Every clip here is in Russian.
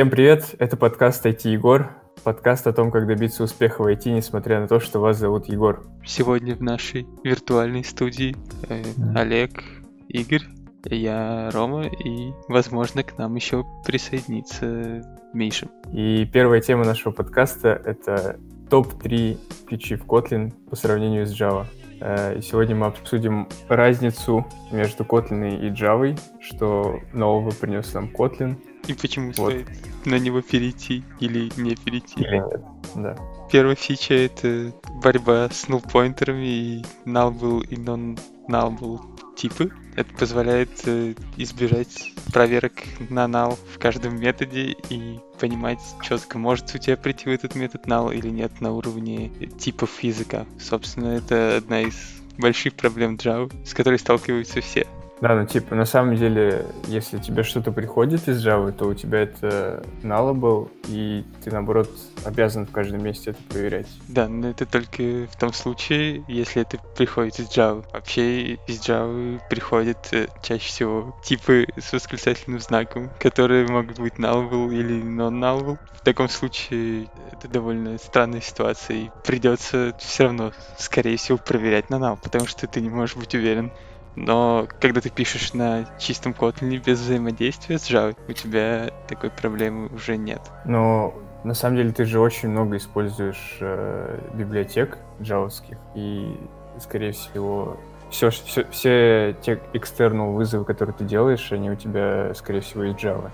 Всем привет, это подкаст IT Егор, подкаст о том, как добиться успеха в IT, несмотря на то, что вас зовут Егор. Сегодня в нашей виртуальной студии э, Олег, Игорь, я Рома, и, возможно, к нам еще присоединится Миша. И первая тема нашего подкаста — это топ-3 фичи в Kotlin по сравнению с Java. Э, и сегодня мы обсудим разницу между Kotlin и Java, что нового принес нам Kotlin — и почему вот. стоит на него перейти или не перейти? Или нет, да. Первая фича — это борьба с null-поинтерами и nullable и non-nullable типы. Это позволяет э, избежать проверок на null в каждом методе и понимать четко, может у тебя прийти в этот метод null или нет на уровне типов языка. Собственно, это одна из больших проблем Java, с которой сталкиваются все. Да, ну типа на самом деле, если тебе что-то приходит из Java, то у тебя это nullable, и ты наоборот обязан в каждом месте это проверять. Да, но это только в том случае, если это приходит из Java. Вообще из Java приходят э, чаще всего типы с восклицательным знаком, которые могут быть nullable или non-nullable. В таком случае это довольно странная ситуация, и придется все равно, скорее всего, проверять на null, потому что ты не можешь быть уверен, но когда ты пишешь на чистом Kotlin без взаимодействия с Java, у тебя такой проблемы уже нет. Но на самом деле ты же очень много используешь э, библиотек джавовских, и, скорее всего, все, все, все те экстернал вызовы, которые ты делаешь, они у тебя, скорее всего, из Java.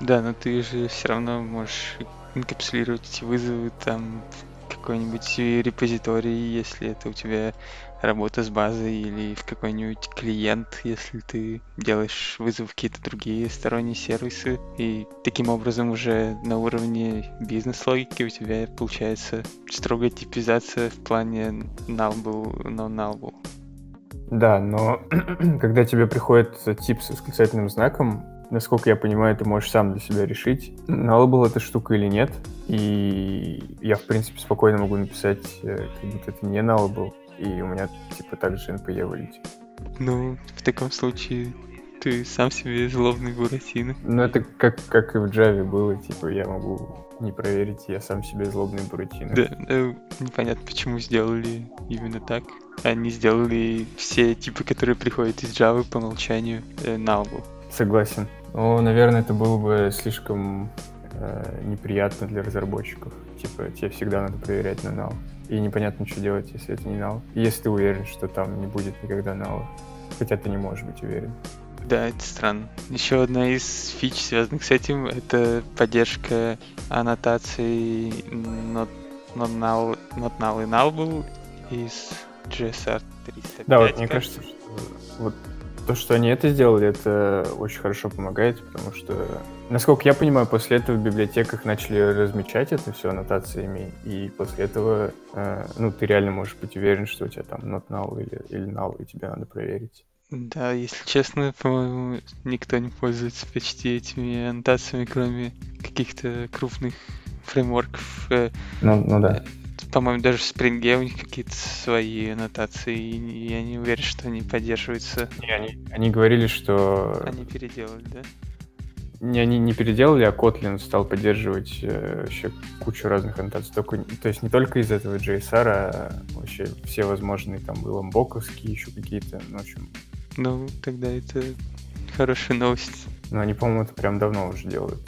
Да, но ты же все равно можешь инкапсулировать эти вызовы там в какой-нибудь репозитории, если это у тебя работа с базой или в какой-нибудь клиент, если ты делаешь вызов какие-то другие сторонние сервисы. И таким образом уже на уровне бизнес-логики у тебя получается строгая типизация в плане nullable, non-nullable. Да, но когда тебе приходит тип с восклицательным знаком, насколько я понимаю, ты можешь сам для себя решить, nullable эта штука или нет. И я, в принципе, спокойно могу написать, э, как будто это не nullable и у меня типа также NPE вылетит. Ну, в таком случае ты сам себе злобный Буратино. Ну, это как, как и в Java было, типа, я могу не проверить, я сам себе злобный Буратино. Да, да, непонятно, почему сделали именно так. Они сделали все типы, которые приходят из Java по умолчанию, э, null. Согласен. Ну, наверное, это было бы слишком э, неприятно для разработчиков. Типа, тебе всегда надо проверять на null и непонятно, что делать, если это не нал. Если ты уверен, что там не будет никогда нала. Хотя ты не можешь быть уверен. Да, это странно. Еще одна из фич, связанных с этим, это поддержка аннотаций not, not, null, not null и nullable из GSR 305. Да, вот мне кажется, что вот то, что они это сделали, это очень хорошо помогает, потому что, насколько я понимаю, после этого в библиотеках начали размечать это все аннотациями, и после этого, э, ну, ты реально можешь быть уверен, что у тебя там not null или, или null, и тебе надо проверить. Да, если честно, по-моему, никто не пользуется почти этими аннотациями, кроме каких-то крупных фреймворков. Э, ну, ну да. Э, по-моему, даже в Spring у них какие-то свои аннотации, и я не уверен, что они поддерживаются. Не, они, они говорили, что... Они переделали, да? Не, они не переделали, а Kotlin стал поддерживать э, еще кучу разных аннотаций. Только, то есть не только из этого JSR, а вообще все возможные, там, и ламбоковские еще какие-то, ну, в общем... Ну, тогда это хорошая новость. Ну, они, по-моему, это прям давно уже делают.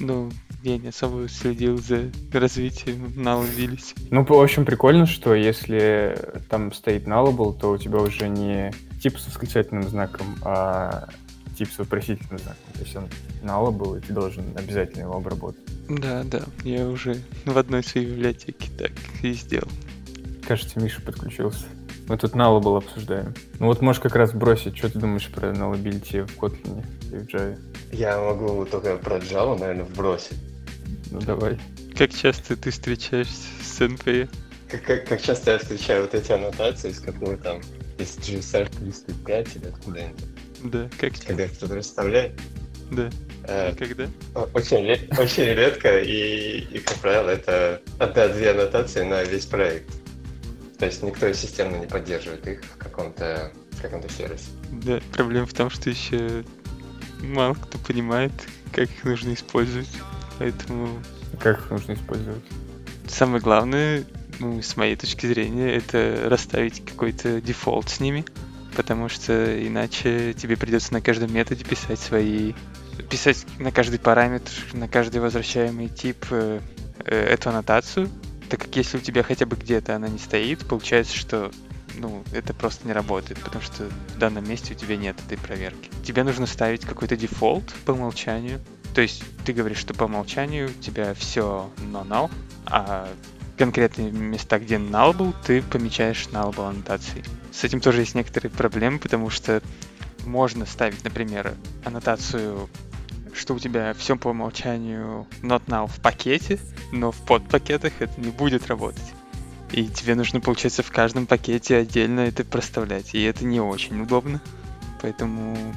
Ну, я не особо следил за развитием наловились. Ну, в общем, прикольно, что если там стоит nullable, то у тебя уже не тип с восклицательным знаком, а тип с вопросительным знаком. То есть он nullable, и ты должен обязательно его обработать. Да, да, я уже в одной своей библиотеке так и сделал. Кажется, Миша подключился. Мы тут nullable обсуждаем. Ну вот можешь как раз бросить, что ты думаешь про nullability в Kotlin и в Java? Я могу только про Java, наверное, вбросить. Ну давай. Как часто ты встречаешься с NPE? Как, как, как часто я встречаю вот эти аннотации, из какого там, из GSR 305 или откуда-нибудь. Да, как Когда их кто-то расставляет. Да. Э, Когда? Очень, очень редко, и, и, как правило, это одна-две аннотации на весь проект. То есть никто системно не поддерживает их в каком-то каком-то сервисе. Да, проблема в том, что еще мало кто понимает, как их нужно использовать. Поэтому Как их нужно использовать? самое главное, ну, с моей точки зрения, это расставить какой-то дефолт с ними, потому что иначе тебе придется на каждом методе писать свои писать на каждый параметр, на каждый возвращаемый тип э, э, эту аннотацию, так как если у тебя хотя бы где-то она не стоит, получается, что ну, это просто не работает, потому что в данном месте у тебя нет этой проверки. Тебе нужно ставить какой-то дефолт по умолчанию. То есть ты говоришь, что по умолчанию у тебя все но null, а конкретные места, где null был, ты помечаешь nullable аннотацией. С этим тоже есть некоторые проблемы, потому что можно ставить, например, аннотацию, что у тебя все по умолчанию not now в пакете, но в подпакетах это не будет работать. И тебе нужно, получается, в каждом пакете отдельно это проставлять. И это не очень удобно. Поэтому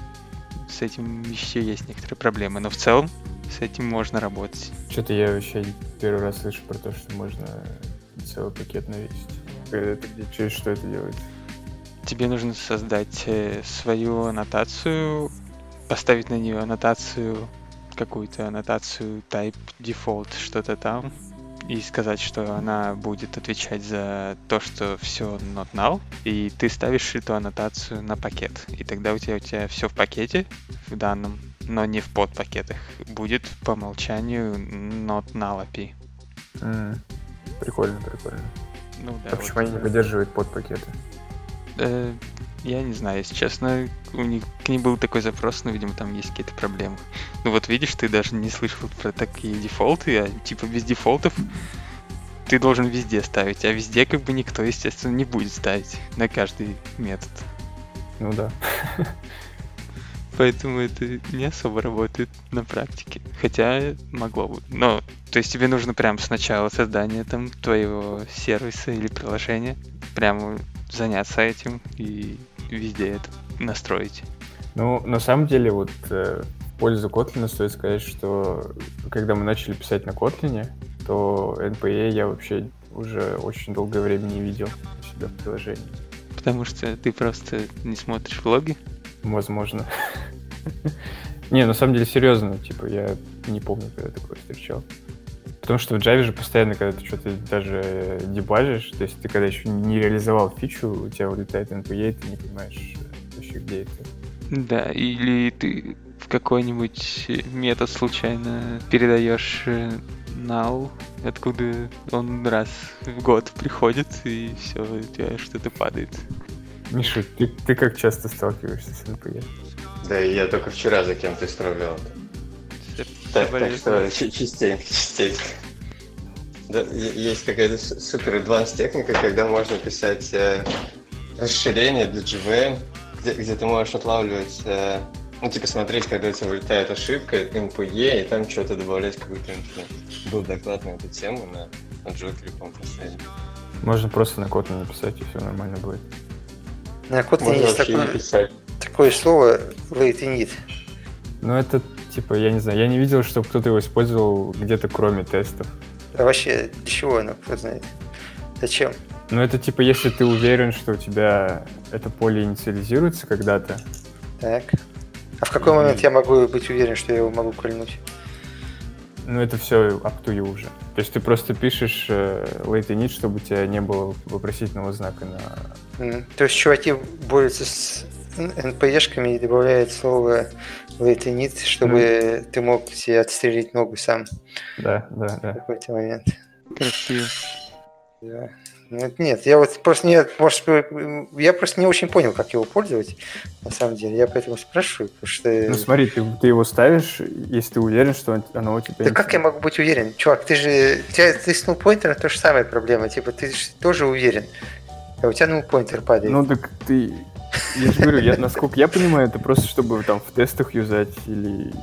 с этим еще есть некоторые проблемы. Но в целом с этим можно работать. Что-то я вообще первый раз слышу про то, что можно целый пакет навесить. Это где, через что это делается? Тебе нужно создать э, свою аннотацию, поставить на нее аннотацию, какую-то аннотацию type default, что-то там, и сказать, что она будет отвечать за то, что все not null, и ты ставишь эту аннотацию на пакет. И тогда у тебя, у тебя все в пакете, в данном, но не в подпакетах. Будет по умолчанию not null API. М, Прикольно, прикольно. Ну да. А почему вот. они не поддерживают подпакеты? Э, я не знаю, если честно, у них, к ним был такой запрос, но, видимо, там есть какие-то проблемы. Ну вот видишь, ты даже не слышал про такие дефолты, а типа без дефолтов ты должен везде ставить, а везде как бы никто, естественно, не будет ставить на каждый метод. Ну да. Поэтому это не особо работает на практике. Хотя могло бы. Но, то есть тебе нужно прям сначала создания там твоего сервиса или приложения, прямо заняться этим и везде это настроить. Ну, на самом деле, вот э, в пользу Kotlin стоит сказать, что когда мы начали писать на Kotlin, то NPE я вообще уже очень долгое время не видел у себя в приложении. Потому что ты просто не смотришь влоги. Возможно. Не, на самом деле, серьезно, типа, я не помню, когда такое встречал. Потому что в Java же постоянно, когда ты что-то даже дебажишь, то есть ты когда еще не реализовал фичу, у тебя вылетает NPE, и ты не понимаешь э, вообще, где это. Да, или ты в какой-нибудь метод случайно передаешь э, null, откуда он раз в год приходит, и все, у тебя что-то падает. Миша, ты, ты как часто сталкиваешься с NPE? Да, я только вчера за кем-то исправлял. Всё- Так, так что частенько, частенько. Да, есть какая-то супер advanced техника, когда можно писать э, расширение для JVM, где, где ты можешь отлавливать, э, ну, типа смотреть, когда у тебя вылетает ошибка, MPE, и там что-то добавлять какую-то MPE. Был доклад на эту тему на, на Джокере, по-моему, последний. Можно просто на Kotlin написать, и все нормально будет. На Kotlin Можно есть не такое, такое слово late init. Ну, это, типа, я не знаю, я не видел, чтобы кто-то его использовал где-то кроме тестов. А вообще, для чего оно, знает? Зачем? Ну, это, типа, если ты уверен, что у тебя это поле инициализируется когда-то, Так. А в какой момент я могу быть уверен, что я его могу кольнуть? ну, это все up to you уже. То есть ты просто пишешь э, late init, чтобы у тебя не было вопросительного знака на... М, То есть чуваки борются с NPE-шками и добавляют слово init, чтобы ты мог себе отстрелить ногу сам Да, да, в да. какой-то момент. Красиво. Да. Нет, нет, я вот просто не, может, э, я просто не очень понял, как его пользовать, на самом деле. Я поэтому спрашиваю, потому что... Ну, смотри, ты, ты его ставишь, если ты уверен, что он- оно у тебя... Да как я могу быть уверен? Чувак, ты же... У тебя ты с нулпоинтером то же самое проблема. Типа, ты же тоже уверен. А у тебя нулпоинтер падает. Ну, так ты... Я же говорю, я, насколько я понимаю, это просто чтобы там в тестах юзать или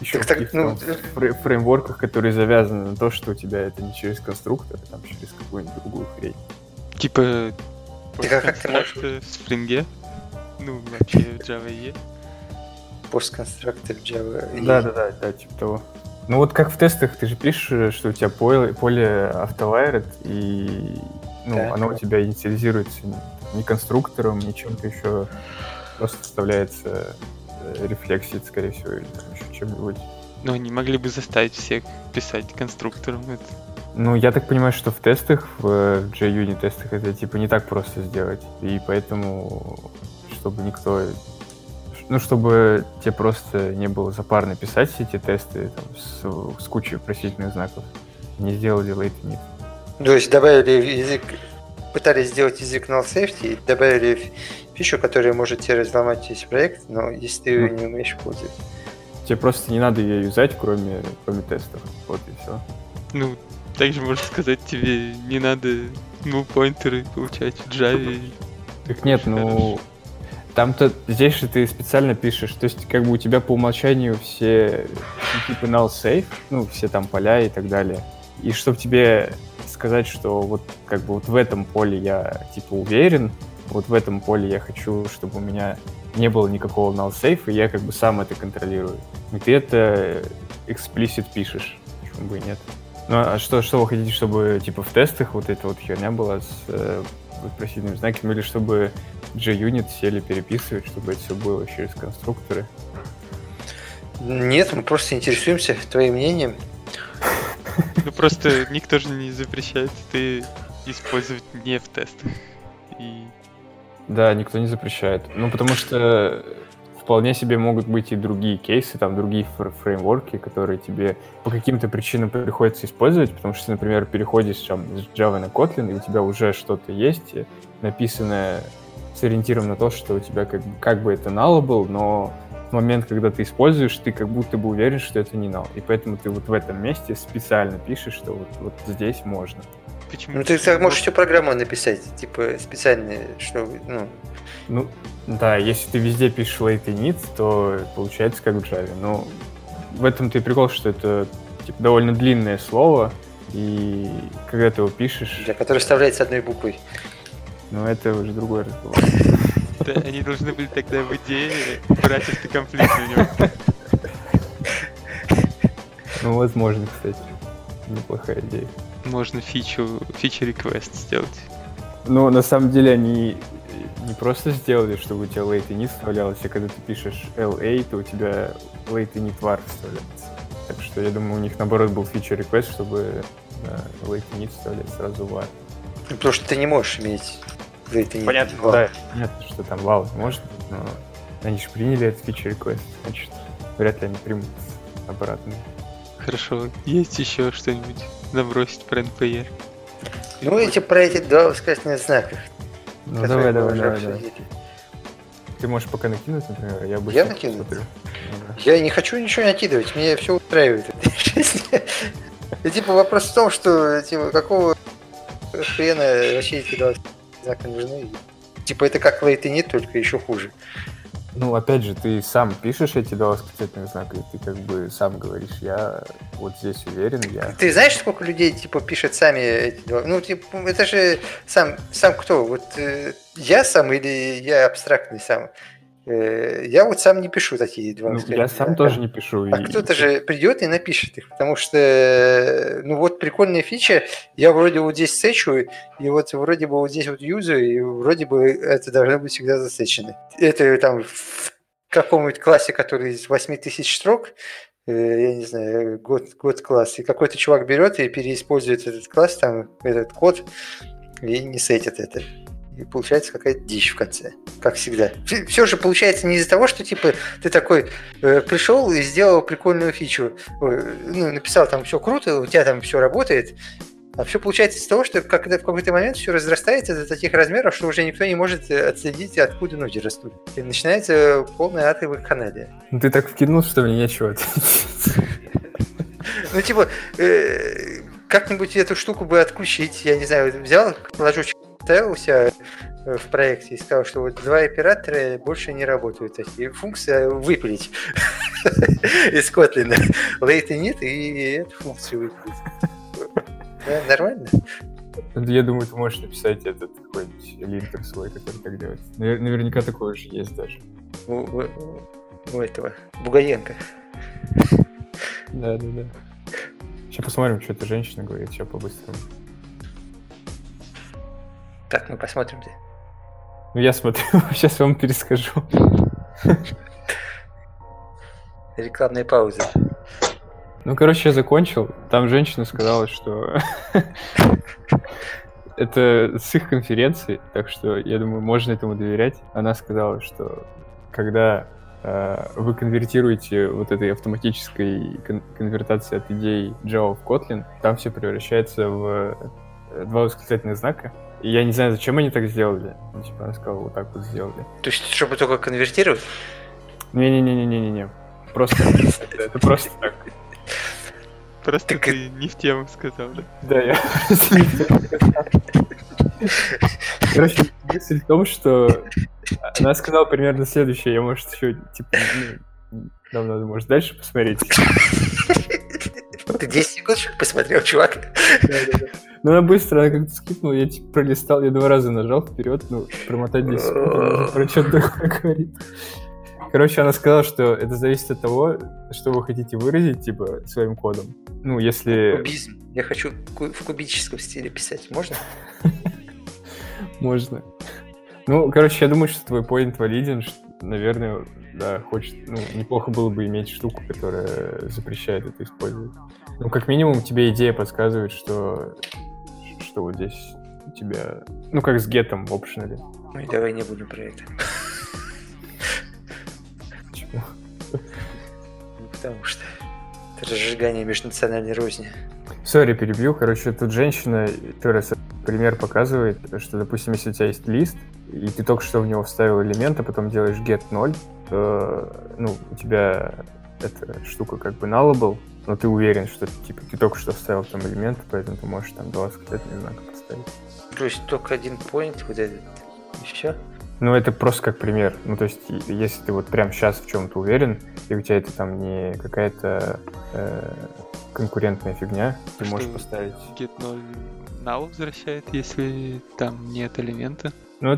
еще Так, в так, каких-то ну, фрей- фреймворках, которые завязаны на то, что у тебя это не через конструктор, а там через какую-нибудь другую хрень. Типа а как ты можешь- в Spring, ну вообще в Java есть. Постконструктор Java. и- Да, да, да, да, типа того. Ну вот как в тестах, ты же пишешь, что у тебя поле, поле автовайред, и ну, Так. оно у тебя инициализируется не конструктором, ни чем-то еще, просто вставляется э, рефлексит, скорее всего, или там еще чем-нибудь. Но они могли бы заставить всех писать конструктором это. Ну, я так понимаю, что в тестах, в э, JUnit тестах это типа не так просто сделать. И поэтому, чтобы никто... Ну, чтобы тебе просто не было запарно писать все эти тесты там, с, с кучей вопросительных знаков, не сделали init. То есть добавили язык, пытались сделать язык null safety, добавили фичу, которая может тебе разломать весь проект, но если ты ее не умеешь пользоваться. Тебе просто не надо ее юзать, кроме, кроме тестов. Вот и все. Ну, также можно сказать, тебе не надо ну поинтеры получать в Java. Так нет, ну там-то здесь же ты специально пишешь, то есть как бы у тебя по умолчанию все типа null safe, ну все там поля и так далее. И чтобы тебе сказать, что вот как бы вот в этом поле я типа уверен, вот в этом поле я хочу, чтобы у меня не было никакого null safe, и я как бы сам это контролирую. И ты это explicit пишешь, почему бы и нет. Ну а что, что вы хотите, чтобы типа в тестах вот эта вот херня была с э, вопросительными знаками, или чтобы JUnit сели переписывать, чтобы это все было через конструкторы? Нет, мы просто интересуемся твоим мнением. Ну просто никто же не запрещает ты использовать не в тестах. И Да, никто не запрещает. Ну, потому что вполне себе могут быть и другие кейсы, там, другие фр- фреймворки, которые тебе по каким-то причинам приходится использовать, потому что, например, переходишь там, с Java на Kotlin, и у тебя уже что-то есть, написанное с ориентиром на то, что у тебя как, как бы это nullable, но момент, когда ты используешь, ты как будто бы уверен, что это не null. И поэтому ты вот в этом месте специально пишешь, что вот, вот здесь можно. почему? Ну ты так можешь всю программу написать, типа специально, что, ну, Ну, да, если ты везде пишешь late init, то получается как в Java. Но в этом-то и прикол, что это типа, довольно длинное слово, и когда ты его пишешь, для которой вставляется одной буквой. ну это уже другой разговор. Да, они должны были тогда в идее брать автокомплект у него. Ну, возможно, кстати. Неплохая идея. Можно фичу, фичу request сделать. Но на самом деле они не просто сделали, чтобы у тебя late init вставлялось, а когда ты пишешь LA, то у тебя late init var вставляется. Так что я думаю, у них наоборот был feature request, чтобы да, late init вставлять сразу var. Ну, Потому что ты не можешь иметь это не Понятно, да, понятно, что там вал может быть, но они же приняли этот feature request, значит, вряд ли они примут обратно. Хорошо. Есть еще что-нибудь набросить про NPR? Ну, эти про эти два восклицательных знака. Ну давай, давай, давай, давай. Ты можешь пока накинуть, например, я быстро Я накину? посмотрю. Ну да. Я не хочу ничего накидывать, мне все устраивает в этой жизни. И типа вопрос в том, что типа какого хрена вообще эти два знака нужны. Типа это как init, только еще хуже. Ну, опять же, ты сам пишешь эти два восклицательных знака, и ты как бы сам говоришь, я вот здесь уверен, я... Ты знаешь, сколько людей типа пишет сами эти два? Ну, типа, это же сам, сам кто? Вот э, я сам или я абстрактный сам? Э, я вот сам не пишу такие два Ну, я сам знака. тоже не пишу. А и- кто-то же придет и напишет их, потому что, э, ну вот прикольная фича, я вроде вот здесь сечу, и вот вроде бы вот здесь вот юзаю, и вроде бы это должно быть всегда засечено. Это там в каком-нибудь классе, который из 8000 строк, э, я не знаю, год, год класс, и какой-то чувак берет и переиспользует этот класс, там, этот код, и не сетит это. И получается какая-то дичь в конце, как всегда. Все же получается не из-за того, что типа ты такой э, пришел и сделал прикольную фичу, Ой, ну, написал там все круто, у тебя там все работает, а все получается из того, что когда в какой-то момент все разрастается до таких размеров, что уже никто не может э, отследить, откуда ноги растут. И начинается полная ад в канале. Ну, ты так вкинул, что мне нечего. Ну, типа, э, как-нибудь эту штуку бы отключить, я не знаю, взял, ложочек ставил у себя э, в проекте и сказал, что вот два оператора больше не работают. Такие функции выпилить из Kotlin. Late init и эту функцию выпилить. Нормально? Я думаю, ты можешь написать этот какой-нибудь линтер свой, который так делает. Навер- Наверняка такое же есть даже. У, у- у этого Бугаенко. Да, да, да. Сейчас посмотрим, что эта женщина говорит, сейчас по-быстрому. Так, мы посмотрим. Ну, я смотрю, сейчас вам перескажу. Рекламная пауза. Ну, короче, я закончил. Там женщина сказала, что это с их конференции, так что я думаю, можно этому доверять. Она сказала, что когда э, вы конвертируете вот этой автоматической кон- конвертации от идей Java в Kotlin, там все превращается в э, два восклицательных знака. И я не знаю, зачем они так сделали. Ну, типа, она сказала, вот так вот сделали. То есть, чтобы только конвертировать? Не-не-не-не-не-не. Просто это, просто так. Просто Так ты не в тему сказал, да? Да, я... Короче, мысль в том, что она сказала примерно следующее. Я, может, еще, типа, ну, нам надо, может, дальше посмотреть. Ты 10 секунд посмотрел, чувак? Ну, она быстро, она как-то скипнула, я, типа, пролистал, я два раза нажал вперед, ну, промотать 10 секунд, про что-то такое говорит. Короче, она сказала, что это зависит от того, что вы хотите выразить, типа, своим кодом. Ну, если... Кубизм. Я хочу в кубическом стиле писать. Можно? Можно. Ну, короче, я думаю, что твой поинт валиден. что, Наверное, да, хочет, ну, неплохо было бы иметь штуку, которая запрещает это использовать. Ну, как минимум, тебе идея подсказывает, что, что вот здесь у тебя, ну, как с гетом в опшнале. Ой, давай не будем про это. Почему? Ну, потому что это разжигание межнациональной розни. Сори, перебью. Короче, тут женщина, еще раз пример показывает, что, допустим, если у тебя есть лист, и ты только что в него вставил элемент, а потом делаешь get 0, то, ну, у тебя эта штука как бы nullable, но ты уверен, что типа ты только что вставил там элемент, поэтому ты можешь там два восклицательных знака поставить. То есть только один поинт вот этот. И все? Ну, это просто как пример. Ну, то есть, если ты вот прямо сейчас в чем-то уверен, и у тебя это там не какая-то э, конкурентная фигня, ты Что? можешь поставить Get 0 null возвращает, если там нет элемента. Ну,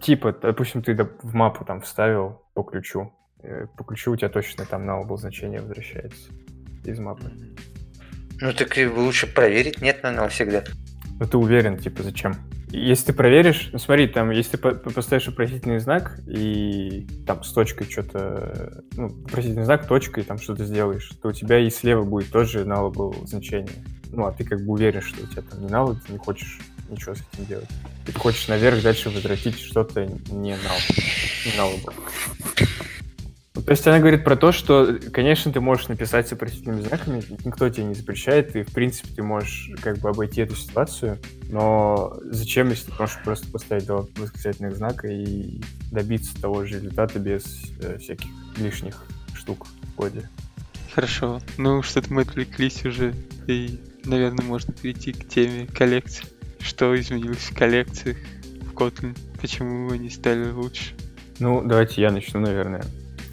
типа, допустим, ты в мапу там вставил по ключу. Э, По ключу у тебя точно там nullable значение возвращается из мапы. Ну так и лучше проверить, нет на null всегда. Но ты уверен, типа, зачем? Если ты проверишь, ну смотри, там, если ты по- по- поставишь вопросительный знак и там с точкой что-то, ну, вопросительный знак, точкой там что-то сделаешь, то у тебя и слева будет тоже nullable значение. Ну, а ты как бы уверен, что у тебя там не null, ты не хочешь ничего с этим делать. И ты хочешь наверх дальше возвратить что-то не null, не nullable. То есть она говорит про то, что, конечно, ты можешь написать с вопросительными знаками, никто тебе не запрещает, и, в принципе, ты можешь как бы обойти эту ситуацию, но зачем, если ты можешь просто поставить два восклицательных знака и добиться того же результата без э, всяких лишних штук в коде? Хорошо. Ну, что-то мы отвлеклись уже, и, наверное, можно перейти к теме коллекций. Что изменилось в коллекциях в Kotlin? Почему они стали лучше? Ну, давайте я начну, наверное.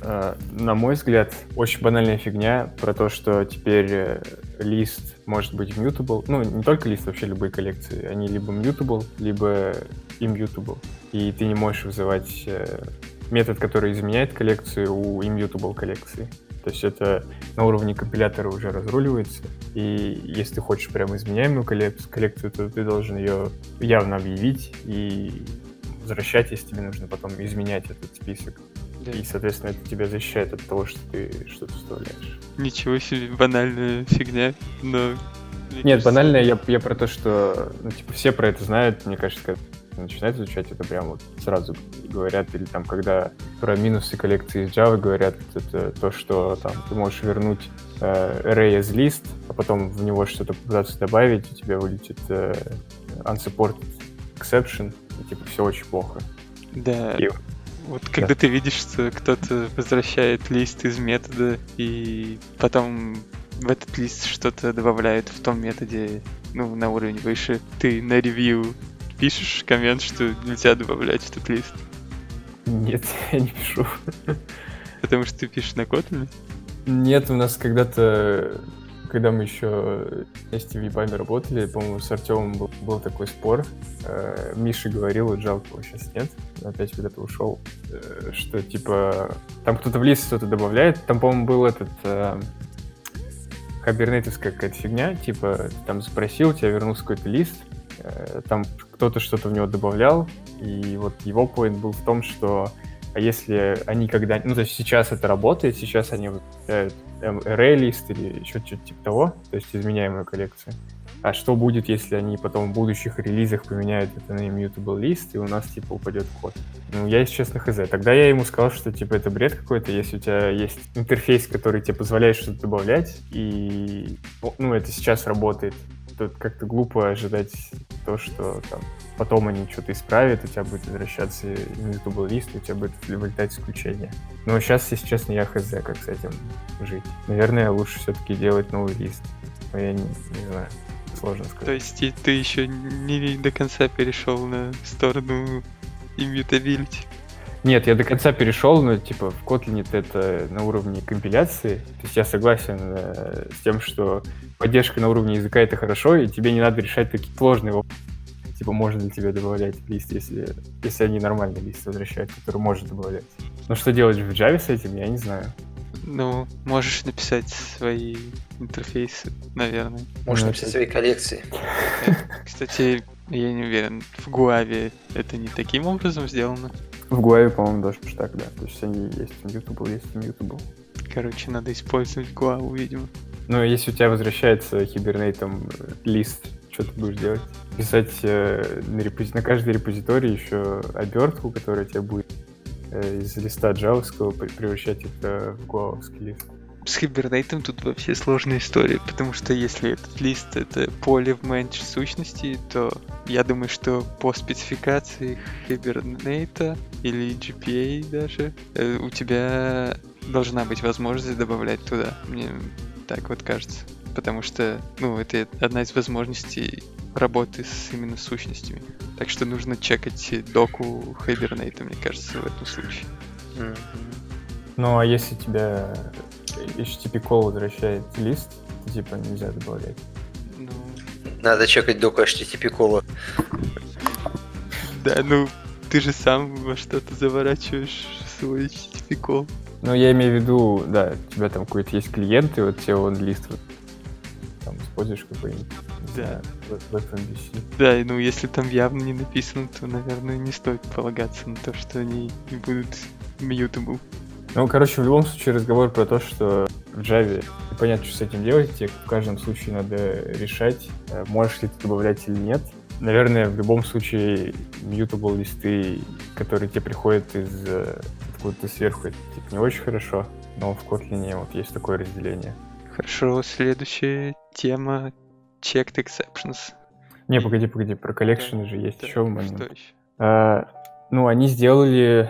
А, На мой взгляд, очень банальная фигня про то, что теперь э, лист может быть mutable. Ну, не только лист, вообще любые коллекции. Они либо mutable, либо immutable. И ты не можешь вызывать э, метод, который изменяет коллекцию у immutable коллекции. То есть это на уровне компилятора уже разруливается. И если ты хочешь прям изменяемую коллек- коллекцию, то ты должен ее явно объявить и возвращать, если тебе нужно потом изменять этот список. Да. И, соответственно, это тебя защищает от того, что ты что-то вставляешь. Ничего себе, банальная фигня, но... мне Нет, кажется, банально, я, я про то, что ну, типа, все про это знают. Мне кажется, когда начинают изучать, это прям вот сразу говорят. Или там, когда про минусы коллекции из Java говорят, это то, что там ты можешь вернуть э, array as list, а потом в него что-то попытаться добавить, у тебя вылетит э, unsupported exception, и типа все очень плохо. Да. И- Вот когда ты видишь, что кто-то возвращает лист из метода, и потом в этот лист что-то добавляет в том методе, ну, на уровень выше, ты на ревью пишешь коммент, что нельзя добавлять в этот лист, Нет, я не пишу. потому что ты пишешь на Kotlin. Нет, у нас когда-то, когда мы еще вместе в Ебаме работали, по-моему, с Артемом был, был такой спор. Э, Миша говорил, жалко его сейчас нет, опять куда-то ушел, э, что типа там кто-то в лист что-то добавляет. Там, по-моему, был этот э, хабернетовская какая-то фигня, типа ты там запросил, тебе вернулся какой-то лист, э, там кто-то что-то в него добавлял, и вот его поинт был в том, что А если они когда... Ну, то есть сейчас это работает, сейчас они выпускают array-лист или еще что-то типа того, то есть изменяемую коллекцию. А что будет, если они потом в будущих релизах поменяют это на immutable лист, и у нас, типа, упадет код? Ну, я, если честно, хз. Тогда я ему сказал, что, типа, это бред какой-то, если у тебя есть интерфейс, который тебе позволяет что-то добавлять, и, ну, это сейчас работает, тут как-то глупо ожидать то, что там потом они что-то исправят, у тебя будет возвращаться immutable лист, у тебя будет вылетать исключение. Но сейчас, если честно, я хз, как с этим жить. Наверное, лучше все-таки делать новый лист. Но я не, не знаю сложно сказать. То есть ты, ты еще не до конца перешел на сторону immutability? Нет, я до конца перешел, но типа в Kotlin это на уровне компиляции. То есть я согласен э, с тем, что поддержка на уровне языка это хорошо, и тебе не надо решать такие сложные вопросы. Типа, можно ли тебе добавлять лист, если, если они нормальный лист возвращают, который может добавлять. Но что делать в Java с этим, я не знаю. Ну, можешь написать свои интерфейсы, наверное. Можешь ну, написать свои коллекции. Кстати, я не уверен, в Гуаве это не таким образом сделано? В Гуаве, по-моему, даже так, да. То есть они есть YouTube, есть YouTube. Короче, надо использовать Гуаву, видимо. Ну, если у тебя возвращается хибернейтом э, лист, что ты будешь делать? Писать э, на, репози... на каждой репозитории еще обертку, которая тебе будет э, из листа джавовского превращать это в гуавовский лист с Hibernate тут вообще сложная история, потому что если этот лист это поле в менедж сущности, то я думаю, что по спецификации Hibernate или GPA даже э, у тебя должна быть возможность добавлять туда. Мне так вот кажется. Потому что, ну, это одна из возможностей работы с именно сущностями. Так что нужно чекать доку Hibernate, мне кажется, в этом случае. Mm-hmm. Ну, а если тебя HTTP call возвращает лист, то типа нельзя добавлять. Ну... Надо чекать доку HTTP кола. Да, ну ты же сам во что-то заворачиваешь свой call. Ну, я имею в виду, да, у тебя там какой-то есть клиент, и вот тебе он лист вот, там используешь какой-нибудь. Да. В, FMVC. Да, ну если там явно не написано, то, наверное, не стоит полагаться на то, что они не будут mutable. Ну, короче, в любом случае разговор про то, что в Java непонятно, что с этим делать, тебе в каждом случае надо решать, э, можешь ли ты добавлять или нет. Наверное, в любом случае mutable листы, которые тебе приходят из э, откуда-то сверху, это типа, не очень хорошо, но в Kotlin вот есть такое разделение. Хорошо, следующая тема checked exceptions. Не, погоди, погоди, про коллекшены да, же есть да, еще момент. Что еще? А, ну, они сделали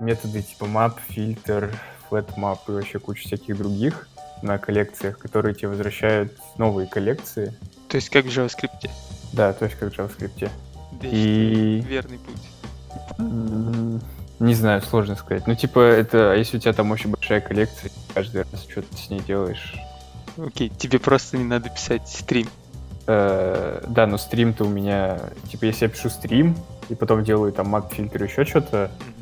методы типа map, фильтр, flatmap и вообще куча всяких других на коллекциях, которые тебе возвращают новые коллекции. То есть как в JavaScript? Да, то есть как в JavaScript. и... верный путь. Не знаю, сложно сказать. Ну, типа, это, а если у тебя там очень большая коллекция, каждый раз что-то с ней делаешь. Окей, тебе просто не надо писать стрим. Э, да, но стрим-то у меня, типа, если я пишу стрим, и потом делаю там мап фильтр еще что-то, mm-hmm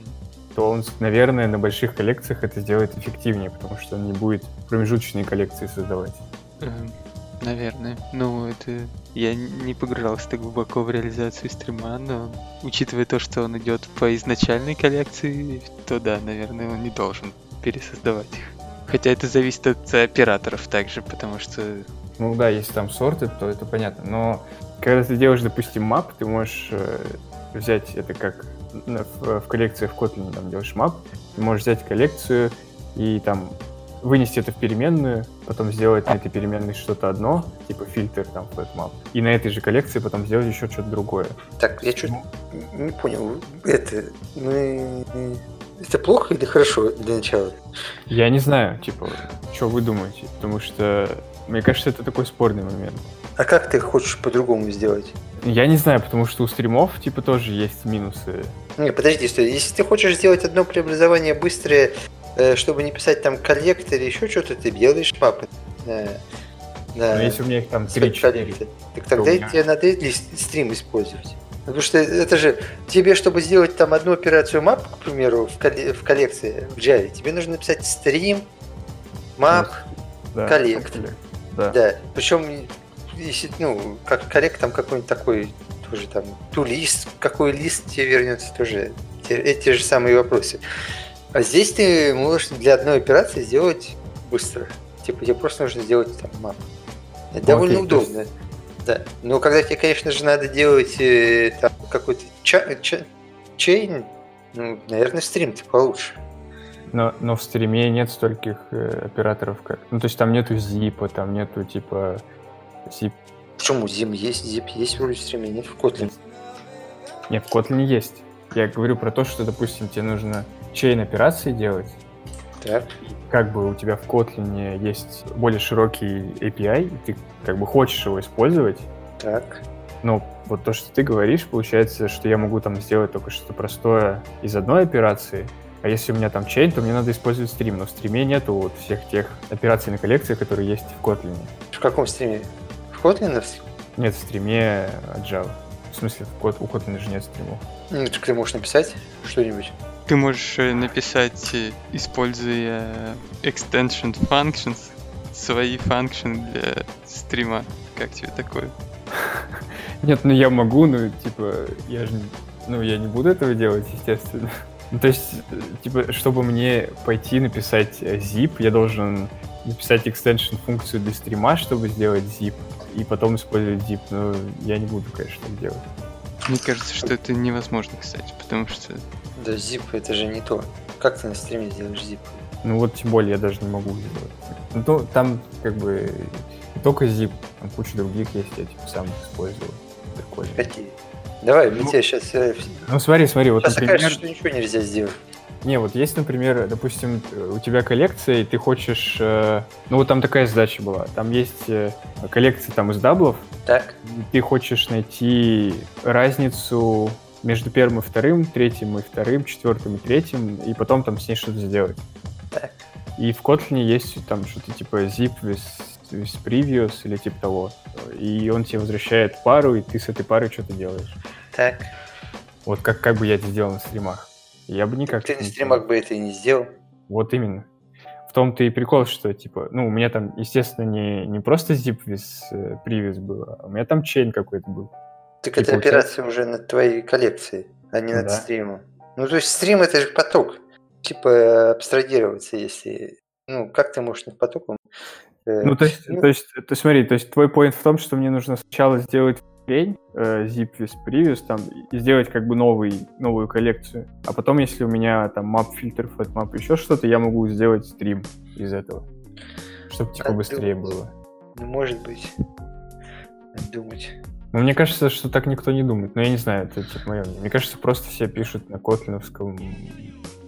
то он, наверное, на больших коллекциях это сделает эффективнее, потому что он не будет промежуточные коллекции создавать. Эм, наверное. Ну, это... Я не погружался так глубоко в реализацию стрима, но учитывая то, что он идет по изначальной коллекции, то да, наверное, он не должен пересоздавать их. Хотя это зависит от операторов также, потому что... Ну да, если там сорты, то это понятно. Но когда ты делаешь, допустим, мап, ты можешь э, взять это как в, в коллекции в Kotlin там делаешь map, ты можешь взять коллекцию и там вынести это в переменную, потом сделать на этой переменной что-то одно, типа фильтр там flatmap, и на этой же коллекции потом сделать еще что-то другое. Так, я что-то не понял. Это мы это плохо или хорошо для начала? Я не знаю, типа, что вы думаете, потому что мне кажется, это такой спорный момент. А как ты хочешь по-другому сделать? Я не знаю, потому что у стримов, типа, тоже есть минусы. Не, подожди, стой. Если ты хочешь сделать одно преобразование быстрое, чтобы не писать там коллектор или еще что-то, ты делаешь папы. Да. Да. Но если у меня их там 3-4. Так тогда меня... тебе надо стрим использовать. Потому что это же тебе, чтобы сделать там одну операцию map, к примеру, в, в коллекции в Java, тебе нужно написать стрим, map, да, коллект. Да. да. Причем если, ну, как коллект там какой-нибудь такой, тоже там, ту лист, какой лист тебе вернется, тоже те, эти же самые вопросы. А здесь ты можешь для одной операции сделать быстро. Типа тебе просто нужно сделать там мап. Это Ну, довольно то есть- удобно. Да. Но когда тебе, конечно же, надо делать э, там какой-то ча- ча- чейн, ну, наверное, стрим-то получше. Но, но в стриме нет стольких э, операторов, как... Ну, то есть там нету зипа, там нету, типа, zip. Почему? Зим есть, зип есть вроде в стриме, нет в Kotlin. Нет, в Kotlin есть. Я говорю про то, что, допустим, тебе нужно чейн операции делать. Так. Как бы у тебя в Kotlin есть более широкий API, и ты как бы хочешь его использовать, Так. но вот то, что ты говоришь, получается, что я могу там сделать только что-то простое из одной операции, а если у меня там чейн, то мне надо использовать стрим, но в стриме нету вот всех тех операций на коллекции, которые есть в Kotlin. В каком стриме? В Kotlin? Нет в стриме от Java. В смысле, у Kotlin же нет стримов. Ну, так ты можешь написать что-нибудь. Ты можешь э, написать, э, используя extension functions, свои функшны для стрима. Как тебе такое? Нет, ну я могу, но типа, я же, ну я не буду этого делать, естественно. Ну, то есть, типа, чтобы мне пойти написать э, zip, я должен написать extension функцию для стрима, чтобы сделать zip, и потом использовать zip. Но я не буду, конечно, так делать. Мне кажется, что это невозможно, кстати, потому что Да, zip это же не то. Как ты на стриме сделаешь zip? Ну вот тем более я даже не могу сделать. Ну, там как бы не только zip, там куча других есть, я типа сам их использовал. Прикольно. Какие? Давай, мы Ну, тебе сейчас... Ну смотри, смотри, вот сейчас например... окажется, что ничего нельзя сделать. Не, вот есть, например, допустим, э, у тебя коллекция, и ты хочешь... э, ну, вот там такая задача была. Там есть э, коллекция там из double ов, Так, и ты хочешь найти разницу между первым и вторым, третьим и вторым, четвертым и третьим, и потом там с ней что-то сделать. Так. И в Kotlin есть там что-то типа zip with, with previous или типа того. И он тебе возвращает пару, и ты с этой парой что-то делаешь. так. Вот как, как бы я это сделал на стримах. Я бы никак... Ты на не стримах бы это и не сделал. Вот именно. В том-то и прикол, что, типа, ну, у меня там, естественно, не, не просто zip with э, previous было, а у меня там чейн какой-то был. Так это операция уже над твоей коллекцией, а не над да. стримом. Ну, то есть стрим это же поток. Типа абстрагироваться, если... Ну, как ты можешь над потоком... э, Ну, то есть, ну, то есть, то смотри, то есть твой поинт в том, что мне нужно сначала сделать хрень, э, zip with previous, там, и сделать как бы новый, новую коллекцию. А потом, если у меня там map фильтр, map еще что-то, я могу сделать стрим из этого. Чтобы типа Надо быстрее думать. было. ну, может быть. Думать. Но мне кажется, что так никто не думает. Но я не знаю, это типа мое мнение. Мне кажется, просто все пишут на котлиновском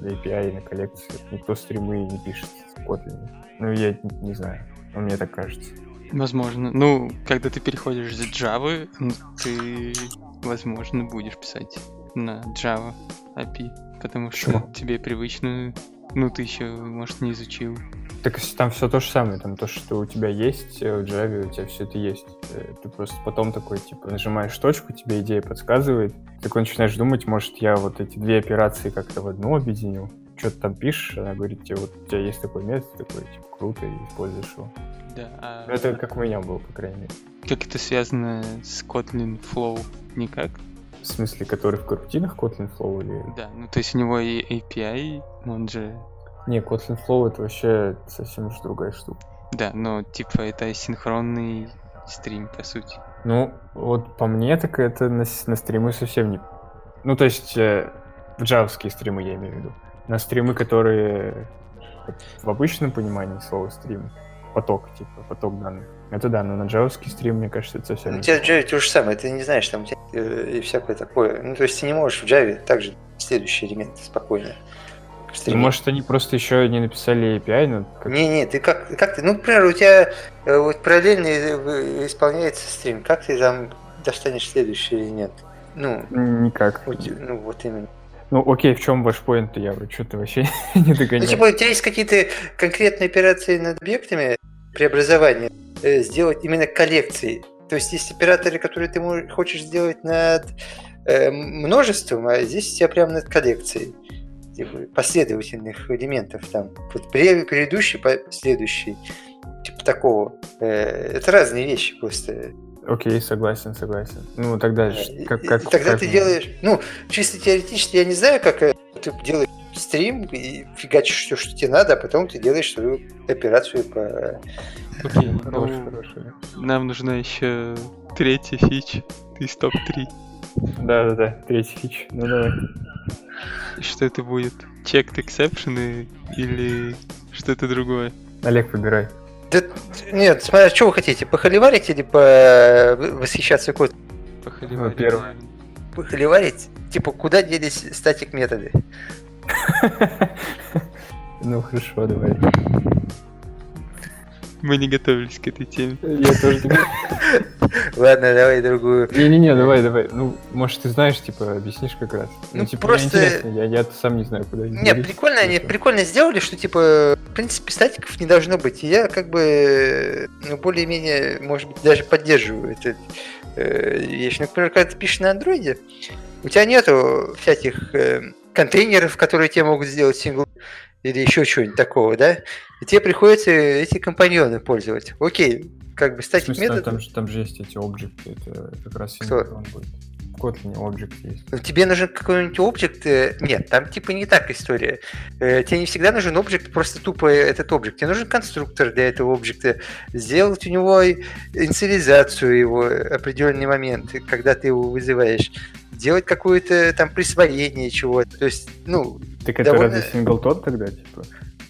API, на коллекции. Никто стримы не пишет в Kotlin. Ну, я не, не знаю. Но мне так кажется. Возможно. Ну, когда ты переходишь с Java, ну, ты, возможно, будешь писать на Java API, потому что Почему? тебе привычно, ну, ты еще, может, не изучил. Так там все то же самое, там то, что у тебя есть э, в Java, у тебя все это есть. Э, Ты просто потом такой, типа, нажимаешь точку, тебе идея подсказывает, такой начинаешь думать, может, я вот эти две операции как-то в одну объединю. Что ты там пишешь, она говорит тебе, вот у тебя есть такой метод, такой, типа, круто, и используешь его. Да, а Ну, Это как у меня было, по крайней мере. как это связано с Kotlin Flow? Никак? В смысле, который в корутинах Kotlin Flow или... Да, ну, то есть у него и API, он же... Не, Kotlin Flow это вообще совсем уж другая штука. Да, но, типа, это синхронный стрим, по сути. Ну, вот по мне, так это на, на стримы совсем не... Ну, то есть, э, в джавские стримы я имею в виду. На стримы, которые вот в обычном понимании слова стрим, поток, типа, поток данных. Это да, но на джавский стрим, мне кажется, это совсем Ну, у тебя в Java то же самое, ты не знаешь, там у тебя э, и всякое такое. Ну, то есть ты не можешь в Java также следующие элементы спокойно. В Ну, стриме. может, они просто еще не написали API, но как... Не-не, ты как, как ты, ну, например, у тебя э, вот параллельно э, исполняется стрим, как ты там достанешь следующий элемент? Ну, никак. у ну вот именно. Ну, окей, в чем ваш поинт, я что-то вообще не Ну, догоняю. типа, у тебя есть какие-то конкретные операции над объектами преобразования, э, сделать именно коллекции. То есть есть операторы, которые ты мож- хочешь сделать над э, множеством, а здесь у тебя прямо над коллекцией типа, последовательных элементов там. Вот пре- предыдущий, по- следующий. Типа такого. Э, это разные вещи просто. Окей, согласен, согласен. Ну, тогда И- как... как тогда как ты мне? делаешь, ну, чисто теоретически я не знаю, как э, ты делаешь стрим и фигачишь все, что тебе надо, а потом ты делаешь свою операцию по... Окей, Хороший, ну, хороший. нам нужна еще третья фич из топ-3. Да-да-да, третий фич. Ну давай. Что это будет? Checked exception или что-то другое? Олег, выбирай. Да, нет, смотря, что вы хотите, похоливарить или по... восхищаться код? Похоливарить. первое. Похоливарить? Типа, куда делись статик методы? Ну хорошо, давай. Мы не готовились к этой теме. Я тоже не- Ладно, давай другую. Не-не-не, давай, давай. Ну, может, ты знаешь, типа, объяснишь как раз. Ну, типа, просто- мне интересно, я, я сам не знаю, куда Не, прикольно, они прикольно сделали, что типа, в принципе, статиков не должно быть. И я как бы, ну, более-менее, может быть, даже поддерживаю эту э, вещь. Ну, Например, когда ты пишешь на андроиде, у тебя нету всяких э, контейнеров, которые тебе могут сделать сингл или еще чего-нибудь такого, да? И тебе приходится эти компаньоны пользовать. Окей, как бы статик смысле, там, метод. там же, там же есть эти объекты, это как раз синхрон будет. В Kotlin объект есть. Ну, Тебе нужен какой-нибудь объект. э, Нет, там типа не так история. Э, Тебе не всегда нужен объект, просто тупо этот объект. Тебе нужен конструктор для этого объекта. Сделать у него инициализацию его определенный момент, когда ты его вызываешь. Делать какое-то там присвоение чего-то. То есть, ну, Так это Довольно- разве синглтон тогда, типа?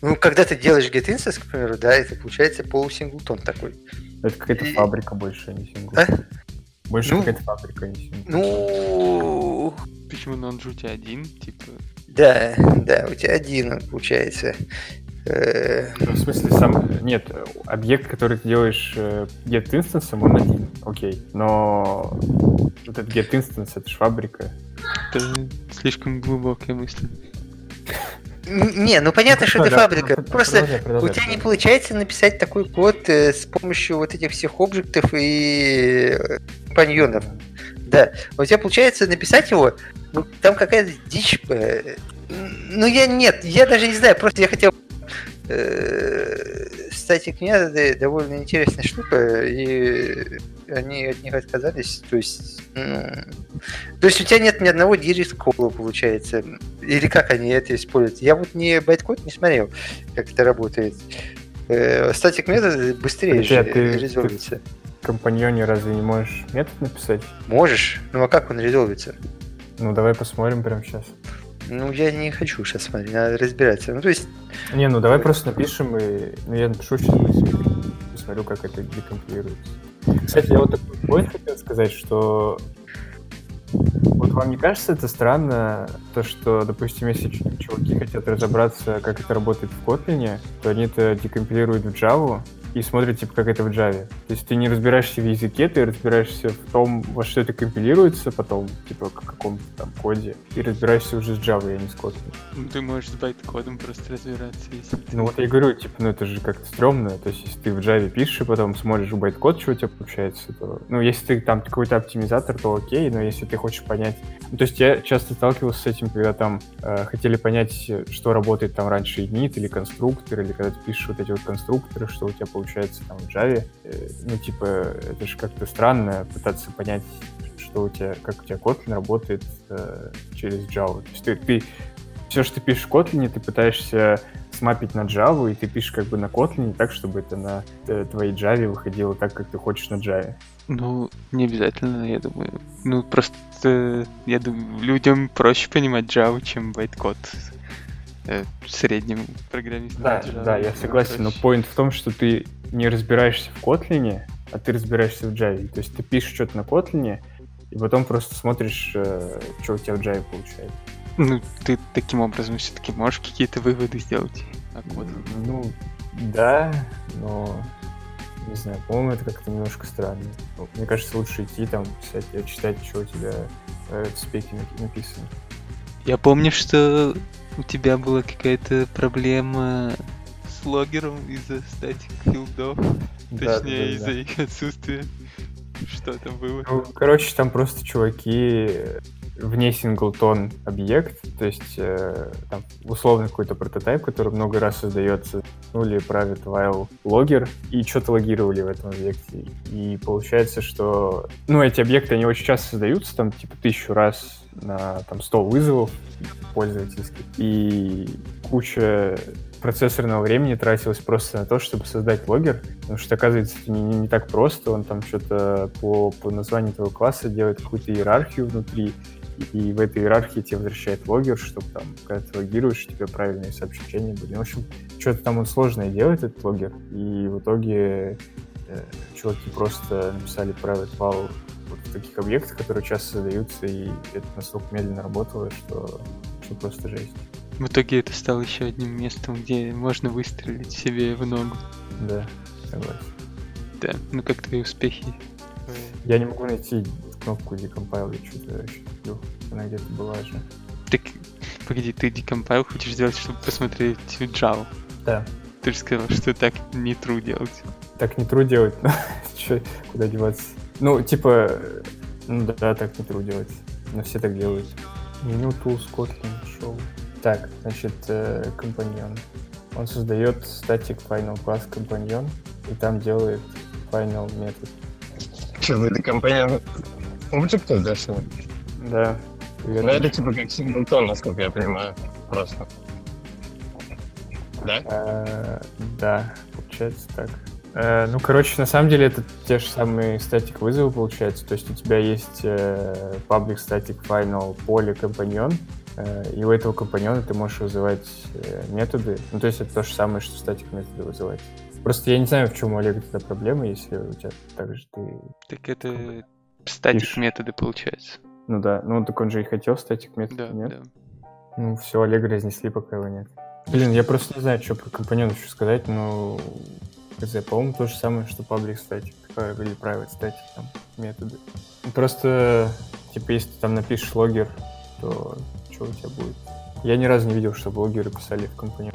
ну, когда ты делаешь get instance, к примеру, да, это получается полусинглтон такой. Это какая-то И- фабрика больше, а не синглтон. А? Больше Ну- какая-то фабрика, а не синглтон. Ну, Почему на же у тебя один? Типа, да, да, у тебя один он получается. Э, Ну, в смысле, сам... Нет, объект, который ты делаешь э, get instance, он один, окей. Но вот этот get instance, это же фабрика. это слишком глубокая мысль. Не, ну понятно, что это фабрика. ну, Просто У тебя не получается написать такой код э, с помощью вот этих всех объектов и э, компаньонов. Да, у тебя получается написать его, ну, там какая-то дичь. э, Ну, я нет, я даже не знаю, просто я хотел статик методы довольно интересная штука, и они от них отказались. То есть, ну, то есть у тебя нет ни одного директ-кола, получается. Или как они это используют? Я вот не байткод не смотрел, как это работает. Э, Статик методы быстрее же а ты- резолвится. В компаньоне разве не можешь метод написать? Можешь? Ну а как он резолвится? Ну, давай посмотрим прямо сейчас. Ну, я не хочу сейчас смотреть, надо разбираться. Ну, то есть, Не, ну давай просто напишем и... Ну, я напишу сейчас быстренько, посмотрю, как это декомпилируется. Кстати, я вот такой point хотел сказать, что... Вот вам не кажется это странно, то, что, допустим, если чуваки хотят разобраться, как это работает в Kotlin, то они это декомпилируют в Java и смотрят, типа, как это в Java. То есть ты не разбираешься в языке, ты разбираешься в том, во что это компилируется потом, типа, в каком-то там коде, и разбираешься уже с Java, а не с. Ну, ты можешь с байт-кодом просто разбираться, если ты... Ну вот я и говорю, типа, ну это же как-то стрёмно. То есть, если ты в Java пишешь, и потом смотришь в байткод, что у тебя получается, то... Ну, если ты там какой-то оптимизатор, то окей, но если ты хочешь понять... Ну, то есть, я часто сталкивался с этим, когда там э, хотели понять, что работает там раньше init или конструктор, или когда ты пишешь вот эти вот конструкторы, что у тебя получается там в Java. Э, ну, типа, это же как-то странно пытаться понять, что у тебя, как у тебя Kotlin работает э, через Java. То есть, ты, ты все, что ты пишешь в Kotlin, ты пытаешься смапить на Java, и ты пишешь как бы на Kotlin так, чтобы это на э, твоей Java выходило так, как ты хочешь на Java. Ну, не обязательно, я думаю. Ну, просто, э, я думаю, людям проще понимать Java, чем байткод. Э, среднему программисту Да, Java да, я намного согласен, но point в том, что ты не разбираешься в Kotlin, а ты разбираешься в Java. То есть ты пишешь что-то на Kotlin, и потом просто смотришь, э, что у тебя в Java получается. Ну, ты таким образом все-таки можешь какие-то выводы сделать о коде. Ну, да, но не знаю, по-моему, это как-то немножко странно. Ну, Мне кажется, лучше идти там, писать, э, читать, что у тебя э, в спеке напи- написано. Я помню, что у тебя была какая-то проблема с логером из-за статик филдов, Да, точнее, да, да, из-за их отсутствия. Что там было? Ну, короче, там просто чуваки вне синглтон объект, то есть э, там условно какой-то прототип, который много раз создается ну, private while logger и что-то логировали в этом объекте. И получается, что, ну, эти объекты, они очень часто создаются, там, типа, тысячу раз на, там, 100 вызовов пользовательских, и куча процессорного времени тратилось просто на то, чтобы создать логер, потому что, оказывается, это не, не, не так просто, он там что-то по, по названию этого класса делает какую-то иерархию внутри, и в этой иерархии тебе возвращает логер, чтобы там, когда ты логируешь, у тебя правильные сообщения были. В общем, что-то там он сложное делает, этот логер, и в итоге э, чуваки просто написали private в таких объектах, которые часто создаются, и это настолько медленно работало, что, что просто жесть. В итоге это стало еще одним местом, где можно выстрелить себе в ногу. Да, согласен. Да, ну как твои успехи? Я не могу найти кнопку decompile, я что-то еще куплю. Она где-то была же. Так, погоди, ты decompile хочешь сделать, чтобы посмотреть Java? Да. Ты же сказал, что так не true делать. Так не true делать, но что, куда деваться? Ну, типа, ну да, так не true делать. Но все так делают. Меню Tools Kotlin Show. Так, значит, э, компаньон. Он создает static final class компаньон, и там делает final метод. Что, вы это компания Object, да, что ли? Да. Ну, это типа как синглтон, насколько я понимаю, просто. Да? Э, да, получается так. Э, ну, короче, на самом деле это те же самые статик вызовы, получается. То есть у тебя есть э, public static final поле компаньон, э, и у этого компаньона ты можешь вызывать методы. Ну, то есть это то же самое, что статик методы вызывать. Просто я не знаю, в чем у Олега тогда проблема, если у тебя так же ты... Так это статик методы получается. Ну да, ну так он же и хотел статик метод, Да, нет? да. Ну, все, Олега разнесли, пока его нет. Блин, я просто не знаю, что про компаньон еще сказать, но... хз, по-моему, то же самое, что public static, э, или private static, там, методы. Просто, типа, если ты там напишешь логер, то что у тебя будет? Я ни разу не видел, чтобы логеры писали в компаньон.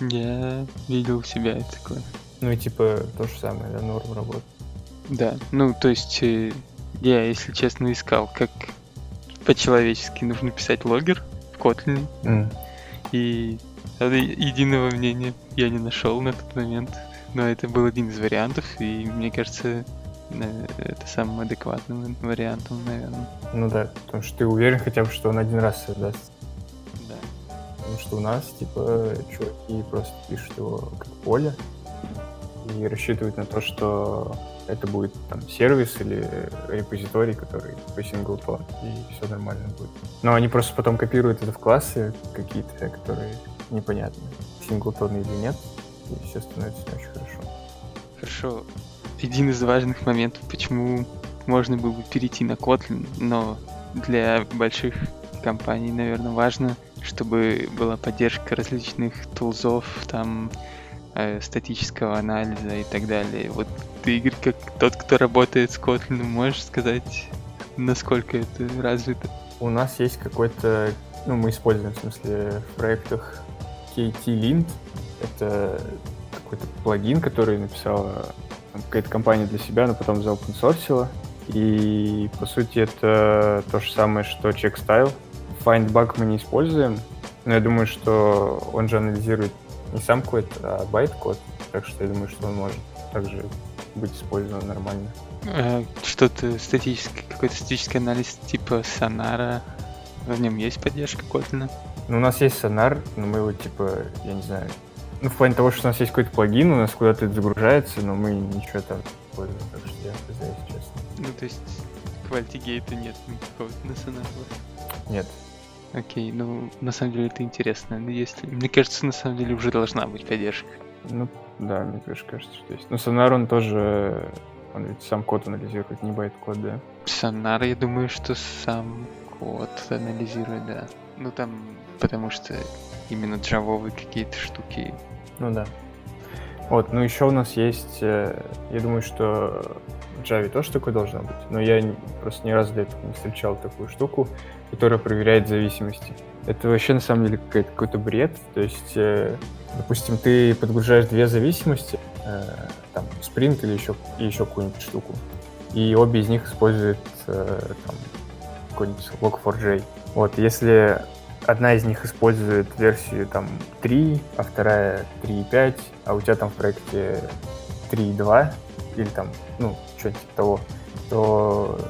Я видел у себя такое. Ну и типа то же самое, да, норм работы. Да, ну то есть э, я, если честно, искал, как по-человечески нужно писать логер в Kotlin, и правда, единого мнения я не нашел на тот момент, но это был один из вариантов, и мне кажется, это самым адекватным вариантом, наверное. Ну да, потому что ты уверен хотя бы, что он один раз создаст. Да. Потому что у нас, типа, чуваки просто пишут его как поле и рассчитывают на то, что это будет там сервис или репозиторий, который по синглтон, и все нормально будет. Но они просто потом копируют это в классы какие-то, которые непонятны, синглтоны или нет, и все становится не очень хорошо. Хорошо. Один из важных моментов, почему можно было бы перейти на Kotlin, но для больших компаний, наверное, важно, чтобы была поддержка различных тулзов, там, э, статического анализа и так далее. Вот ты, Игорь, как тот, кто работает с Kotlin, можешь сказать, насколько это развито? У нас есть какой-то, ну, мы используем, в смысле, в проектах KT-Lint. Это какой-то плагин, который написала какая-то компания для себя, но потом заопенсорсила. И, по сути, это то же самое, что CheckStyle. FindBug мы не используем, но я думаю, что он же анализирует не сам код, а байт-код. Так что я думаю, что он может также быть использован нормально. Э, Что-то статический, какой-то статический анализ типа Сонара, в нем есть поддержка Kotlin? Ну, у нас есть сонар, но мы его, типа, я не знаю, ну, в плане того, что у нас есть какой-то плагин, у нас куда-то это загружается, но мы ничего там не используем, так что я если честно. Ну, то есть quality gate а нет никакого на Сонару. Нет. Окей, ну, на самом деле это интересно. Ну, если... Мне кажется, на самом деле уже должна быть поддержка. Ну, да, мне тоже кажется, что есть. Но сонар, он тоже, он ведь сам код анализирует, не байт-код, да? Сонар, я думаю, что сам код анализирует, да. Ну, там, потому что именно джавовые какие-то штуки. Ну да. Вот, ну еще у нас есть, э, я думаю, что в Java тоже такое должно быть, но я просто ни разу до этого не встречал такую штуку, которая проверяет зависимости. Это вообще на самом деле какой-то бред. То есть, э, допустим, ты подгружаешь две зависимости, э, там, Sprint или еще, и еще какую-нибудь штуку, и обе из них используют там, какой-нибудь Log4j. Вот, если одна из них использует версию там 3, а вторая 3.5, а у тебя там в проекте 3.2 или там, ну, что-нибудь типа того, то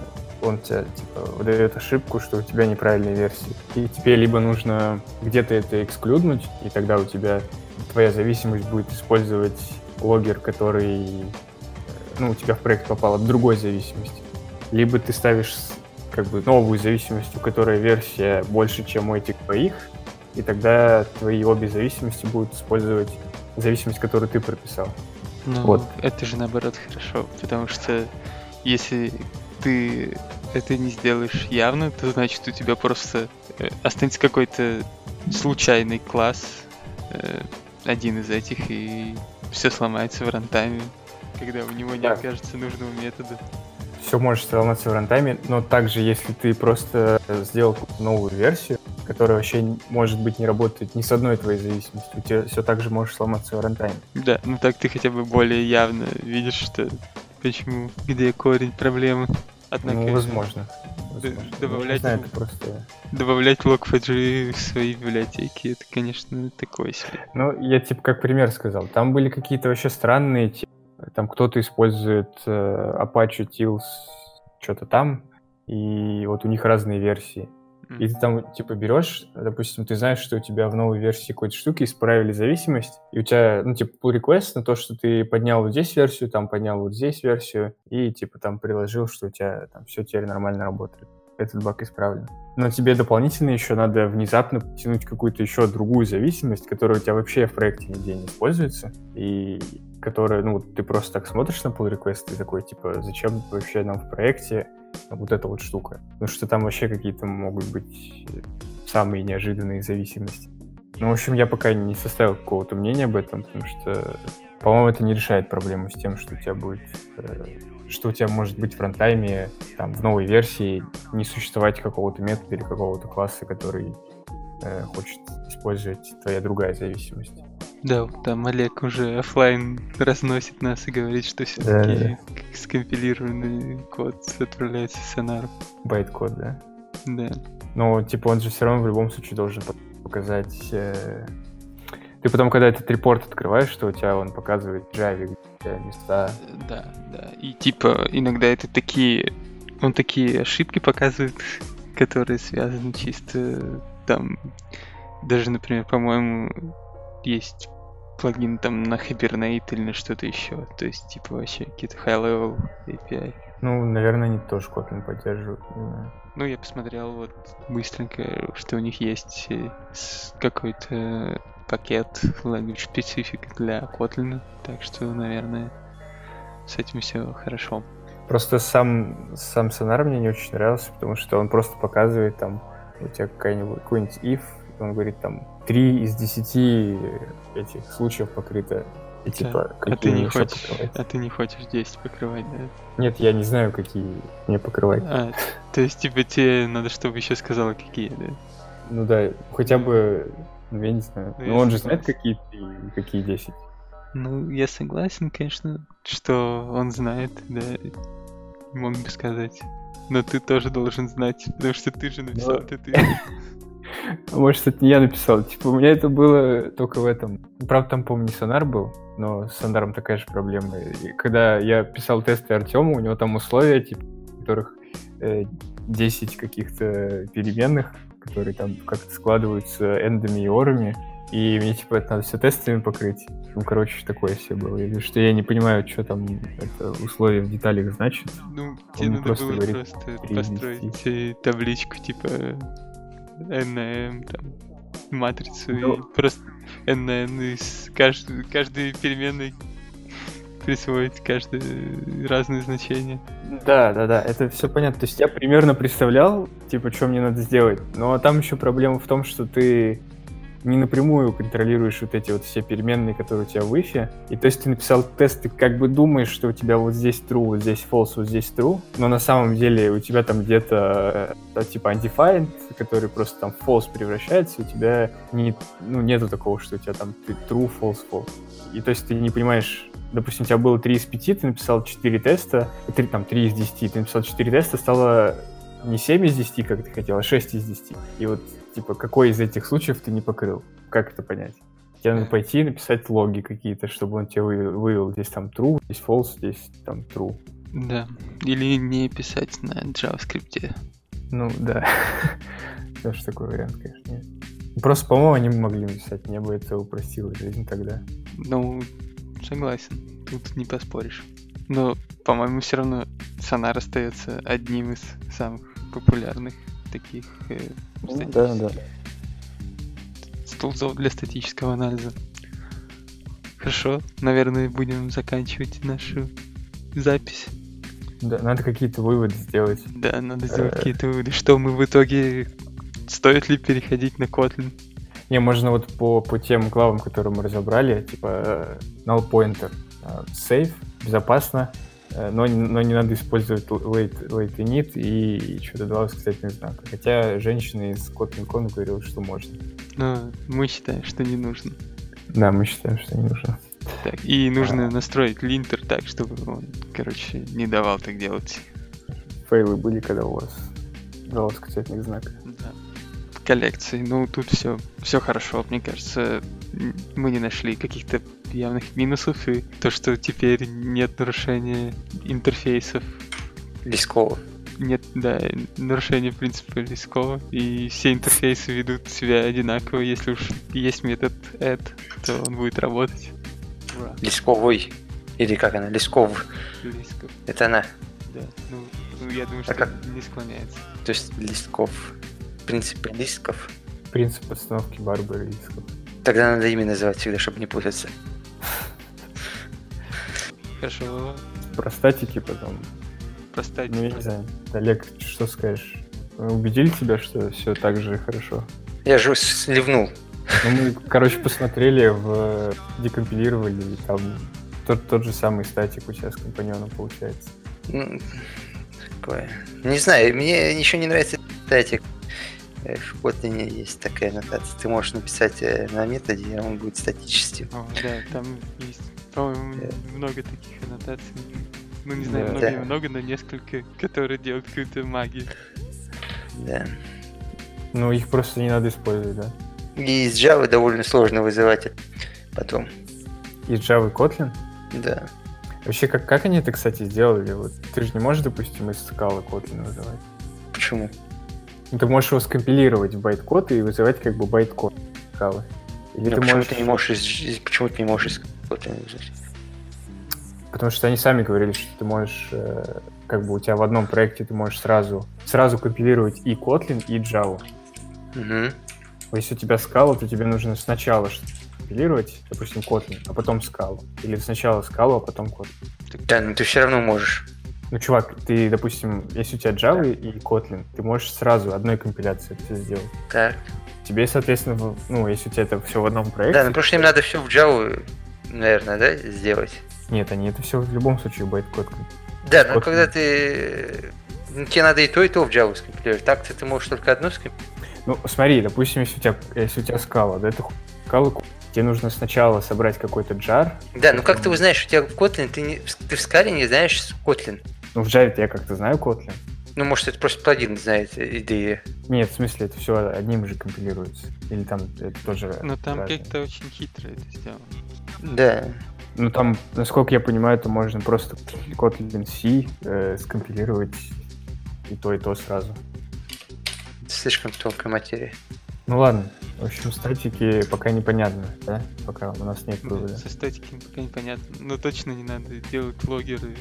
он тебе типа выдает ошибку, что у тебя неправильная версия. И тебе либо нужно где-то это эксклюднуть, и тогда у тебя твоя зависимость будет использовать логер, который э, ну, у тебя в проект попал от другой зависимости. Либо ты ставишь как бы новую зависимость, у которой версия больше, чем у этих твоих, и тогда твои обе зависимости будут использовать зависимость, которую ты прописал. Ну, вот. это же наоборот хорошо, потому что если ты это не сделаешь явно, то значит у тебя просто э, останется какой-то случайный класс, э, один из этих, и все сломается в рантайме, когда у него не да. окажется нужного метода. Все может сломаться в рантайме, но также, если ты просто сделал новую версию, которая вообще, может быть, не работает ни с одной твоей зависимостью, у тебя все так же может сломаться в рантайме. Да, ну так ты хотя бы более явно видишь, что почему, где корень проблемы. Однако, ну, возможно. возможно. Добавлять, знаю, это просто... добавлять Log4j в свои библиотеки, это, конечно, такое себе. Ну, я типа как пример сказал. Там были какие-то вообще странные, типа, там кто-то использует э, Apache Tils что-то там, и вот у них разные версии. И ты там, типа, берешь, допустим, ты знаешь, что у тебя в новой версии какой-то штуки исправили зависимость, и у тебя, ну, типа, pull request на то, что ты поднял вот здесь версию, там поднял вот здесь версию, и, типа, там приложил, что у тебя там все теперь нормально работает. Этот баг исправлен. Но тебе дополнительно еще надо внезапно потянуть какую-то еще другую зависимость, которая у тебя вообще в проекте нигде не используется, и которая, ну, ты просто так смотришь на pull request и такой, типа, зачем вообще нам в проекте вот эта вот штука. Потому что там вообще какие-то могут быть самые неожиданные зависимости. Ну, в общем, я пока не составил какого-то мнения об этом, потому что, по-моему, это не решает проблему с тем, что у тебя будет, э, что у тебя может быть в рантайме, там, в новой версии не существовать какого-то метода или какого-то класса, который э, хочет использовать твоя другая зависимость. Да, там Олег уже офлайн разносит нас и говорит, что все-таки да. скомпилированный код отправляется в сонар. Байт-код, да? Да. Но, типа, он же все равно в любом случае должен показать... Э... Ты потом, когда этот репорт открываешь, что у тебя он показывает Java, тебя места... Да, да. И, типа, иногда это такие... Он такие ошибки показывает, которые связаны чисто там... Даже, например, по-моему, есть плагин там на Hibernate или на что-то еще. То есть, типа, вообще какие-то high-level API. Ну, наверное, они тоже Kotlin поддерживают. Ну, я посмотрел вот быстренько, что у них есть э, какой-то пакет language specific для Kotlin. Так что, наверное, с этим все хорошо. Просто сам, сам сонар мне не очень нравился, потому что он просто показывает там у тебя какой-нибудь if, он говорит там 3 из 10 этих случаев покрыто. И, типа, а ты не хочешь, покрывать. а ты не хочешь 10 покрывать, да? Нет, я не знаю, какие мне покрывать. А, то есть, типа, тебе надо, чтобы еще сказала, какие, да? Ну да, хотя бы, ну я не знаю. Ну, ну он же знает, какие 3 и какие 10. Ну, я согласен, конечно, что он знает, да, мог бы сказать. Но ты тоже должен знать, потому что ты же написал, ты, ты. Может, это не я написал. Типа, у меня это было только в этом. Правда, там, помню, не сонар был, но с сонаром такая же проблема. И когда я писал тесты Артему, у него там условия, типа, которых э, 10 каких-то переменных, которые там как-то складываются эндами и орами, и мне, типа, это надо все тестами покрыть. Ну, короче, такое все было. Или что я не понимаю, что там это условие в деталях значит. Ну, тебе надо просто было говорит, просто построить табличку, типа, NM, там, матрицу ну, и просто NN из каждой, каждой переменной присвоить каждое разное значение. Да, да, да, это все понятно. То есть я примерно представлял, типа, что мне надо сделать. Но там еще проблема в том, что ты не напрямую контролируешь вот эти вот все переменные, которые у тебя в if. И то есть ты написал тест, ты как бы думаешь, что у тебя вот здесь true, вот здесь false, вот здесь true, но на самом деле у тебя там где-то э, типа undefined, который просто там false превращается, у тебя не, ну, нету такого, что у тебя там ты true, false, false. И то есть ты не понимаешь, допустим, у тебя было 3 из 5, ты написал 4 теста, 3, там 3 из 10, ты написал 4 теста, стало не 7 из 10, как ты хотел, а 6 из 10. И вот, типа, какой из этих случаев ты не покрыл? Как это понять? Тебе надо пойти и написать логи какие-то, чтобы он тебе вывел, здесь там true, здесь false, здесь там true. Да. Или не писать на JavaScript. Ну, да. Тоже такой вариант, конечно, нет. Просто, по-моему, они могли написать, мне бы это упростило жизнь тогда. Ну, согласен. Тут не поспоришь. Но, по-моему, все равно Сонар остается одним из самых популярных таких э, Ну, да, да. столзов для статического анализа. Хорошо, наверное, будем заканчивать нашу запись. Да, надо какие-то выводы сделать. Да, надо сделать Э. какие-то выводы. Что мы в итоге... Стоит ли переходить на Kotlin? Не, можно вот по, по тем главам, которые мы разобрали, типа э, null pointer, э, safe, безопасно, но, не- но не надо использовать late, late init и что-то два восклицательных знака. Хотя женщина из Kotlin.com говорила, что можно. Но мы считаем, что не нужно. Да, мы считаем, что не нужно. Так, и нужно А. настроить линтер так, чтобы он, короче, не давал так делать. Фейлы были, когда у вас два восклицательных знака. Да. Коллекции. Ну, тут все, все хорошо, мне кажется. Мы не нашли каких-то явных минусов, и то, что теперь нет нарушения интерфейсов, Лесково. нет, да, нарушения принципа Лескова, и все интерфейсы ведут себя одинаково. Если уж есть метод add, то он будет работать. Ура. Лесковый. Или как она? Лесков. Лесков, Это она. да. Ну, ну, я думаю, А что как? не склоняется. То есть Листков. В принципе, Листков. Принцип постановки Барбары Исков. Тогда надо имя называть всегда, чтобы не путаться. Хорошо, Про статики потом. простать. Ну, я не знаю. Олег, что скажешь? Убедили тебя, что все так же хорошо? Я же сливнул. Ну, мы, короче, посмотрели, в декомпилировали, и там тот, тот же самый статик у тебя с компаньоном получается. М, Такое. Не знаю, мне ничего не нравится статик. В Kotlin есть такая нотация. Ты можешь написать э, на методе, и он будет статическим. О, да, там есть, по-моему, Э. много таких аннотаций. Ну, не знаю, Да. много Да. много, но несколько, которые делают какую-то магию. Да. Ну, их просто не надо использовать, да? И из Java довольно сложно вызывать это потом. Из Java Kotlin? Да. Вообще, как, как они это, кстати, сделали? Вот ты же не можешь, допустим, из скалы Kotlin вызывать. Почему? Ну, ты можешь его скомпилировать в байт-код и вызывать как бы байт-код скалы. Или Ну, ты почему можешь... ты не можешь почему ты не можешь? Потому что они сами говорили, что ты можешь, э, как бы у тебя в одном проекте ты можешь сразу, сразу компилировать и Kotlin, и Java. Мгм. Если у тебя Scala, то тебе нужно сначала что-то компилировать, допустим, Kotlin, а потом скалу. Или сначала скалу, а потом Kotlin. Да, но ты все равно можешь. Ну, чувак, ты, допустим, если у тебя Java и Kotlin, ты можешь сразу одной компиляцией это сделать. Так. Тебе, соответственно, ну, если у тебя это все в одном проекте... Да, ну потому что им надо все в Java, наверное, да, сделать. Нет, они это все в любом случае байт-код. Да, но Kotlin. когда ты... ну, Тебе надо и то, и то в Java скомпилировать. Так ты можешь только одну скомпилировать. Ну, смотри, допустим, если у тебя, если у тебя скала, да, это ку- тебе нужно сначала собрать какой-то джар. Да, ну как ты узнаешь, у тебя в Kotlin, ты, не, ты в скале не знаешь Kotlin. Ну, в Java я как-то знаю Kotlin. Ну, может, это просто плагин знает идеи. Нет, в смысле, это все одним же компилируется. Или там это тоже... Но там разное. как-то очень хитро это сделано. Да. Ну, там, насколько я понимаю, это можно просто Kotlin C э, скомпилировать и то, и то сразу. Слишком тонкая материя. Ну ладно, в общем, статики пока непонятно, да? Пока у нас нет Да, вывода. Со статиками пока непонятно. Но точно не надо делать логеры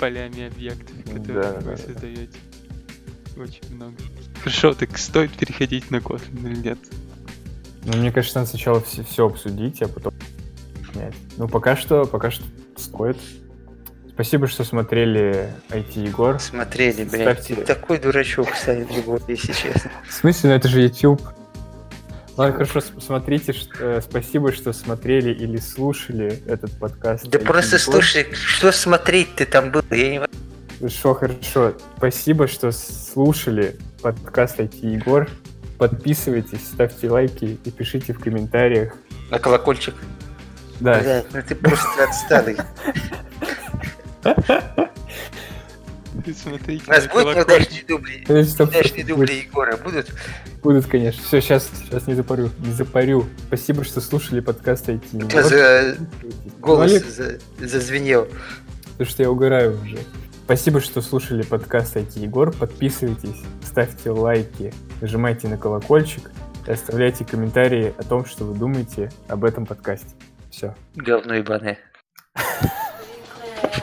полями объектов, которые Да, вы да, да. создаете. Очень много. Хорошо, так стоит переходить на Kotlin или нет? Ну, мне кажется, надо сначала все, все обсудить, а потом понять. Ну, пока что, пока что стоит. Спасибо, что смотрели IT Егор. Смотрели, блядь. Ставьте- Ты такой дурачок, кстати, Егор, если честно. В смысле, ну это же YouTube. Ладно, хорошо, с- смотрите, ш- э, спасибо, что смотрели или слушали этот подкаст. Да просто слушай, что смотреть ты там был? Я не... Хорошо, хорошо. Спасибо, что слушали подкаст IT Егор. Подписывайтесь, ставьте лайки и пишите в комментариях. На колокольчик. Да, Блядь, ну ты просто отсталый. Смотрите У нас на будут неудачные дубли? Неудачные дубли Егора будут? Будут, конечно. Все, сейчас, сейчас не запарю. Не запарю. Спасибо, что слушали подкаст IT. У тебя за- голос за- зазвенел. потому что я угораю уже. Спасибо, что слушали подкаст IT Егор. Подписывайтесь, ставьте лайки, нажимайте на колокольчик и оставляйте комментарии о том, что вы думаете об этом подкасте. Все. Говно ебаное.